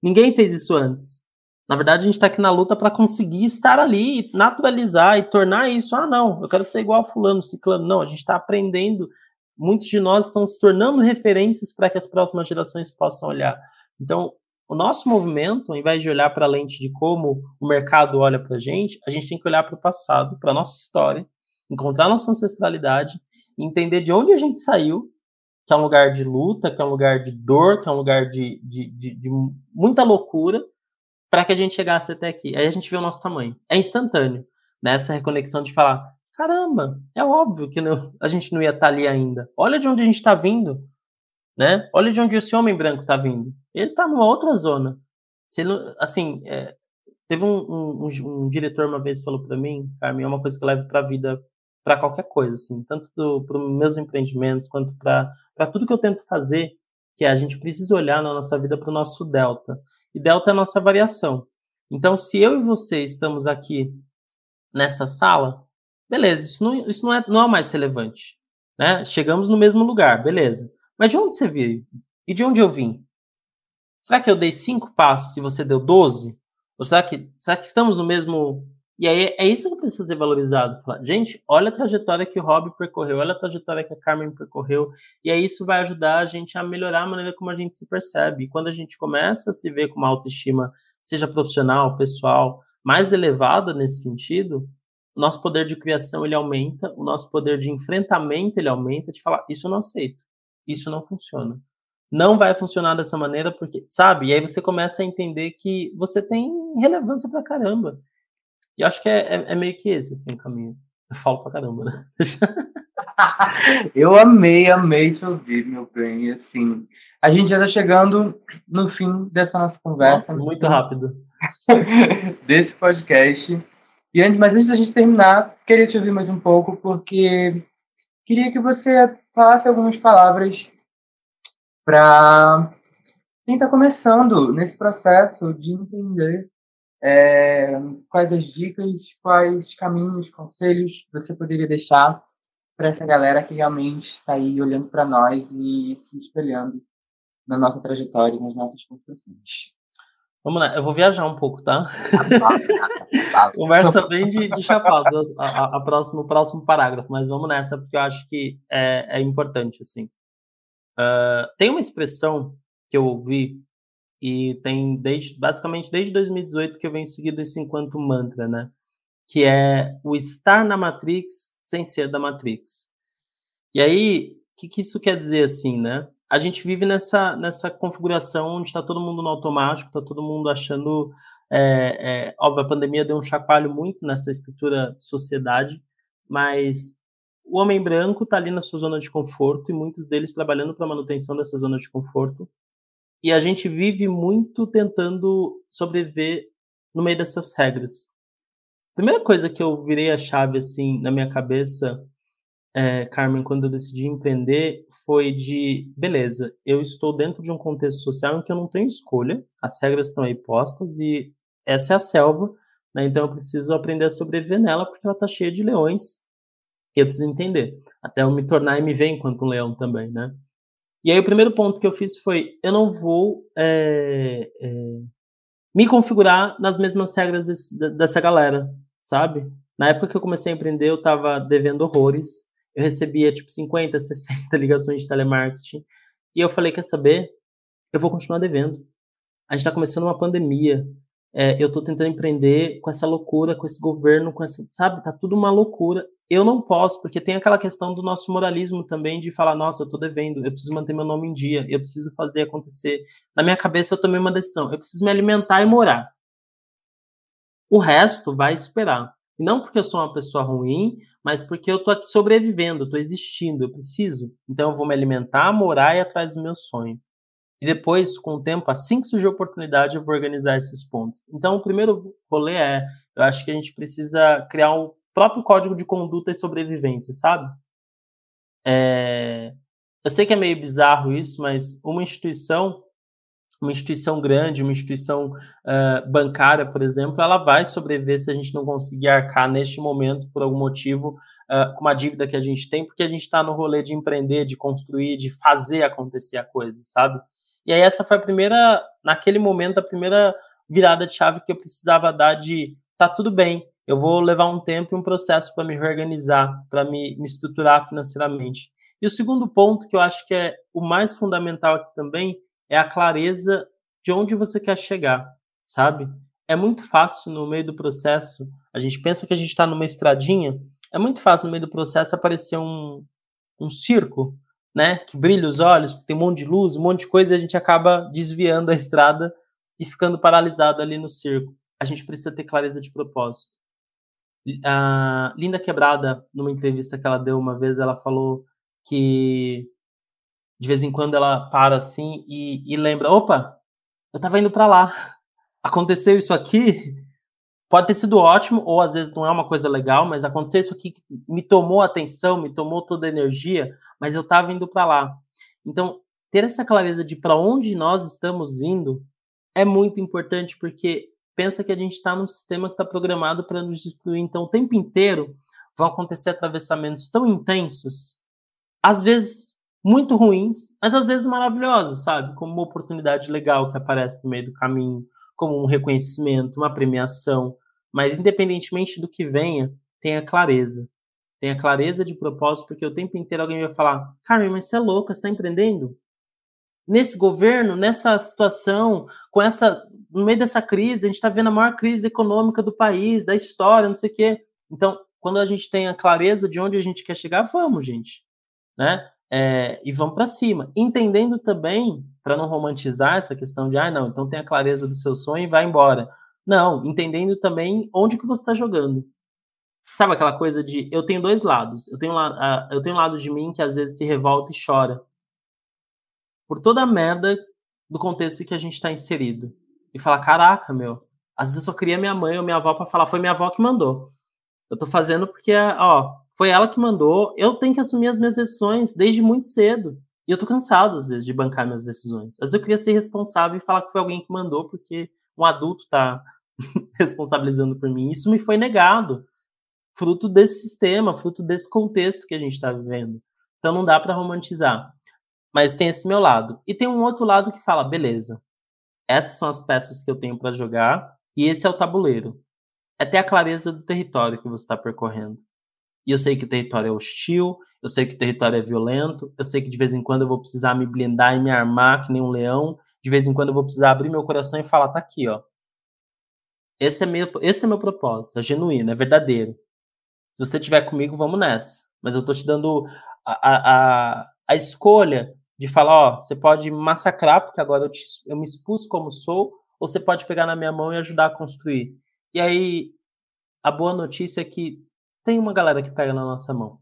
Ninguém fez isso antes. Na verdade, a gente está aqui na luta para conseguir estar ali, naturalizar e tornar isso. Ah, não, eu quero ser igual fulano, ciclano. Não, a gente está aprendendo. Muitos de nós estão se tornando referências para que as próximas gerações possam olhar. Então, o nosso movimento, ao invés de olhar para a lente de como o mercado olha para a gente, a gente tem que olhar para o passado, para a nossa história, encontrar nossa ancestralidade, entender de onde a gente saiu, que é um lugar de luta, que é um lugar de dor, que é um lugar de, de, de, de muita loucura, para que a gente chegasse até aqui. Aí a gente vê o nosso tamanho. É instantâneo, nessa né? reconexão de falar: caramba, é óbvio que não, a gente não ia estar tá ali ainda. Olha de onde a gente está vindo, né? Olha de onde esse homem branco está vindo ele está numa outra zona. Se assim, é, teve um, um, um, um, diretor uma vez falou para mim, Carmen, é uma coisa que eu levo para a vida, para qualquer coisa, assim, tanto para os meus empreendimentos quanto para tudo que eu tento fazer, que é, a gente precisa olhar na nossa vida para o nosso delta. E delta é a nossa variação. Então, se eu e você estamos aqui nessa sala, beleza, isso não, isso não, é, não é mais relevante. Né? Chegamos no mesmo lugar, beleza. Mas de onde você veio? E de onde eu vim? Será que eu dei cinco passos e você deu doze? Ou será que, será que estamos no mesmo. E aí é isso que precisa ser valorizado. Falar, gente, olha a trajetória que o Rob percorreu, olha a trajetória que a Carmen percorreu, e aí isso vai ajudar a gente a melhorar a maneira como a gente se percebe. E quando a gente começa a se ver com uma autoestima, seja profissional, pessoal, mais elevada nesse sentido, o nosso poder de criação ele aumenta, o nosso poder de enfrentamento ele aumenta, de falar, isso eu não aceito, isso não funciona não vai funcionar dessa maneira, porque, sabe? E aí você começa a entender que você tem relevância pra caramba. E acho que é, é, é meio que esse, assim, o caminho. Eu falo pra caramba, né? (laughs) eu amei, amei te ouvir, meu bem. Assim, a gente já tá chegando no fim dessa nossa conversa. Nossa, muito rápido. (laughs) desse podcast. E antes, mas antes da gente terminar, queria te ouvir mais um pouco, porque queria que você falasse algumas palavras para quem está começando nesse processo de entender é, quais as dicas, quais caminhos, conselhos você poderia deixar para essa galera que realmente está aí olhando para nós e se espelhando na nossa trajetória, nas nossas construções. Vamos lá, eu vou viajar um pouco, tá? (laughs) Conversa bem de, de chapado, a, a, próximo, próximo parágrafo, mas vamos nessa, porque eu acho que é, é importante, assim. Uh, tem uma expressão que eu ouvi e tem desde, basicamente desde 2018 que eu venho seguindo isso enquanto mantra, né? Que é o estar na Matrix sem ser da Matrix. E aí, o que, que isso quer dizer assim, né? A gente vive nessa, nessa configuração onde está todo mundo no automático, está todo mundo achando. É, é, óbvio, a pandemia deu um chacoalho muito nessa estrutura de sociedade, mas o homem branco está ali na sua zona de conforto e muitos deles trabalhando para a manutenção dessa zona de conforto. E a gente vive muito tentando sobreviver no meio dessas regras. primeira coisa que eu virei a chave, assim, na minha cabeça, é, Carmen, quando eu decidi empreender, foi de, beleza, eu estou dentro de um contexto social em que eu não tenho escolha, as regras estão aí postas e essa é a selva, né? Então eu preciso aprender a sobreviver nela porque ela está cheia de leões e eu preciso entender, até eu me tornar MV enquanto um leão também, né? E aí o primeiro ponto que eu fiz foi, eu não vou é, é, me configurar nas mesmas regras desse, dessa galera, sabe? Na época que eu comecei a empreender, eu estava devendo horrores, eu recebia tipo 50, 60 (laughs) ligações de telemarketing, e eu falei, quer saber? Eu vou continuar devendo. A gente está começando uma pandemia, é, eu estou tentando empreender com essa loucura, com esse governo, com essa, sabe, tá tudo uma loucura. Eu não posso, porque tem aquela questão do nosso moralismo também de falar, nossa, eu estou devendo, eu preciso manter meu nome em dia, eu preciso fazer acontecer. Na minha cabeça eu tomei uma decisão, eu preciso me alimentar e morar. O resto vai esperar. E não porque eu sou uma pessoa ruim, mas porque eu estou aqui sobrevivendo, estou existindo, eu preciso. Então eu vou me alimentar, morar e atrás do meu sonho. E depois, com o tempo, assim que surgir a oportunidade, eu vou organizar esses pontos. Então, o primeiro rolê é, eu acho que a gente precisa criar um próprio código de conduta e sobrevivência, sabe? É... Eu sei que é meio bizarro isso, mas uma instituição, uma instituição grande, uma instituição uh, bancária, por exemplo, ela vai sobreviver se a gente não conseguir arcar neste momento, por algum motivo, uh, com uma dívida que a gente tem, porque a gente está no rolê de empreender, de construir, de fazer acontecer a coisa, sabe? E aí essa foi a primeira, naquele momento, a primeira virada de chave que eu precisava dar de tá tudo bem, eu vou levar um tempo e um processo para me reorganizar, para me, me estruturar financeiramente. E o segundo ponto que eu acho que é o mais fundamental aqui também é a clareza de onde você quer chegar, sabe? É muito fácil no meio do processo, a gente pensa que a gente está numa estradinha, é muito fácil no meio do processo aparecer um, um circo né, que brilha os olhos, tem um monte de luz, um monte de coisa, e a gente acaba desviando a estrada e ficando paralisado ali no circo. A gente precisa ter clareza de propósito. A Linda Quebrada, numa entrevista que ela deu uma vez, ela falou que de vez em quando ela para assim e, e lembra: opa, eu estava indo para lá, aconteceu isso aqui, pode ter sido ótimo, ou às vezes não é uma coisa legal, mas aconteceu isso aqui que me tomou atenção, me tomou toda a energia, mas eu estava indo para lá. Então, ter essa clareza de para onde nós estamos indo é muito importante, porque pensa que a gente está num sistema que está programado para nos destruir. Então, o tempo inteiro vão acontecer atravessamentos tão intensos, às vezes muito ruins, mas às vezes maravilhosos, sabe? Como uma oportunidade legal que aparece no meio do caminho, como um reconhecimento, uma premiação. Mas, independentemente do que venha, tenha clareza tenha clareza de propósito, porque o tempo inteiro alguém vai falar: Carmen, mas você é louca, você está empreendendo? Nesse governo, nessa situação, com essa, no meio dessa crise, a gente está vendo a maior crise econômica do país, da história, não sei o quê. Então, quando a gente tem a clareza de onde a gente quer chegar, vamos, gente, né? É, e vamos para cima, entendendo também, para não romantizar essa questão de, ah, não, então tem a clareza do seu sonho e vai embora. Não, entendendo também onde que você está jogando. Sabe aquela coisa de eu tenho dois lados. Eu tenho, uh, eu tenho um lado de mim que às vezes se revolta e chora por toda a merda do contexto que a gente está inserido. E fala: caraca, meu, às vezes eu só queria minha mãe ou minha avó para falar: foi minha avó que mandou. Eu tô fazendo porque, ó, foi ela que mandou. Eu tenho que assumir as minhas decisões desde muito cedo. E eu tô cansado, às vezes, de bancar minhas decisões. Às vezes eu queria ser responsável e falar que foi alguém que mandou, porque um adulto tá (laughs) responsabilizando por mim. Isso me foi negado fruto desse sistema, fruto desse contexto que a gente está vivendo. Então não dá para romantizar. Mas tem esse meu lado. E tem um outro lado que fala, beleza, essas são as peças que eu tenho para jogar e esse é o tabuleiro. É ter a clareza do território que você está percorrendo. E eu sei que o território é hostil, eu sei que o território é violento, eu sei que de vez em quando eu vou precisar me blindar e me armar que nem um leão, de vez em quando eu vou precisar abrir meu coração e falar, tá aqui, ó. Esse é meu, esse é meu propósito, é genuíno, é verdadeiro. Se você estiver comigo, vamos nessa. Mas eu tô te dando a, a, a escolha de falar, ó, você pode massacrar, porque agora eu, te, eu me expus como sou, ou você pode pegar na minha mão e ajudar a construir. E aí, a boa notícia é que tem uma galera que pega na nossa mão.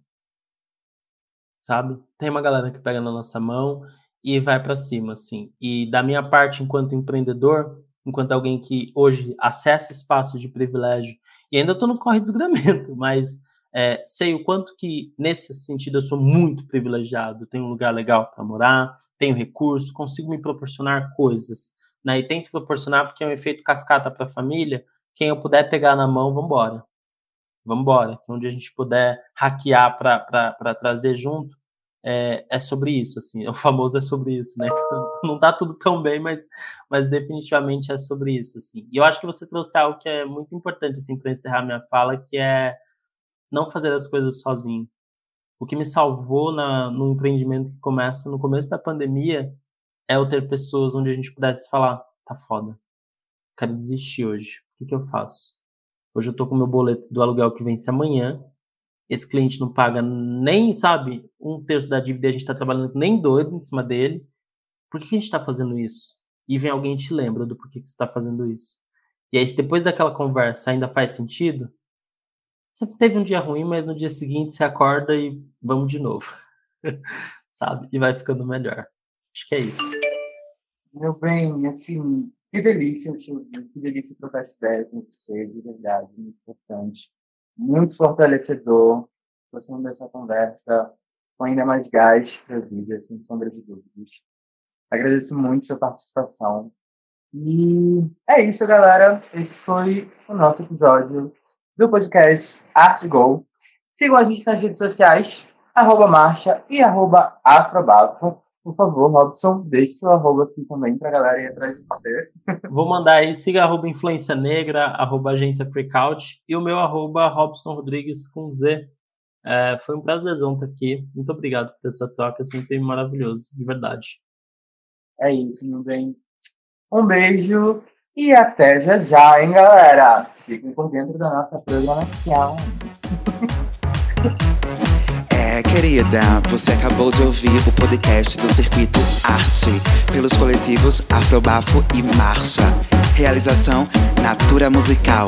Sabe? Tem uma galera que pega na nossa mão e vai para cima, assim. E da minha parte, enquanto empreendedor, enquanto alguém que hoje acessa espaços de privilégio E ainda estou no corre desgramento, (laughs) mas é, sei o quanto que, nesse sentido, eu sou muito privilegiado. Tenho um lugar legal para morar, tenho recurso, consigo me proporcionar coisas. Né? E tento proporcionar porque é um efeito cascata para a família. Quem eu puder pegar na mão, vamos embora. Vamos embora. Onde a gente puder hackear para trazer junto, é, é, sobre isso, assim, (laughs) o famoso é sobre isso, né? (laughs) Não tá tudo tão bem, mas, mas definitivamente é sobre isso, assim. E eu acho que você trouxe algo que é muito importante, assim, para encerrar minha fala, que é não fazer as coisas sozinho. O que me salvou na, no empreendimento que começa no começo da pandemia é eu ter pessoas onde a gente pudesse falar, tá foda, quero desistir hoje, o que, que eu faço? Hoje eu tô com meu boleto do aluguel que vence amanhã, esse cliente não paga nem, sabe, um terço da dívida, a gente está trabalhando nem doido em cima dele. Por que a gente está fazendo isso? E vem alguém e te lembra do porquê que você está fazendo isso. E aí, se depois daquela conversa ainda faz sentido, você teve um dia ruim, mas no dia seguinte você acorda e vamos de novo. (laughs) sabe? E vai ficando melhor. Acho que é isso. Meu bem, assim, que delícia, que delícia trocar essa ideia com você, de verdade, muito importante muito fortalecedor. Passando dessa conversa com ainda mais gás para a vida, sem sombra de dúvidas. Agradeço muito sua participação. E é isso, galera. Esse foi o nosso episódio do podcast Art Go. Sigam a gente nas redes sociais, arroba marcha e arroba. Por favor, Robson, deixe seu arroba aqui também para a galera ir atrás de você. Vou mandar aí, siga arroba influência negra, arroba agência Freakout e o meu arroba Robson Rodrigues com Z. É, foi um prazerzão estar aqui. Muito obrigado por essa troca, sempre maravilhoso, de verdade. É isso, meu bem. Um beijo e até já já, hein, galera? Fiquem por dentro da nossa programação. (laughs) É, querida, você acabou de ouvir o podcast do Circuito Arte, pelos coletivos Afrobafo e Marcha. Realização Natura Musical.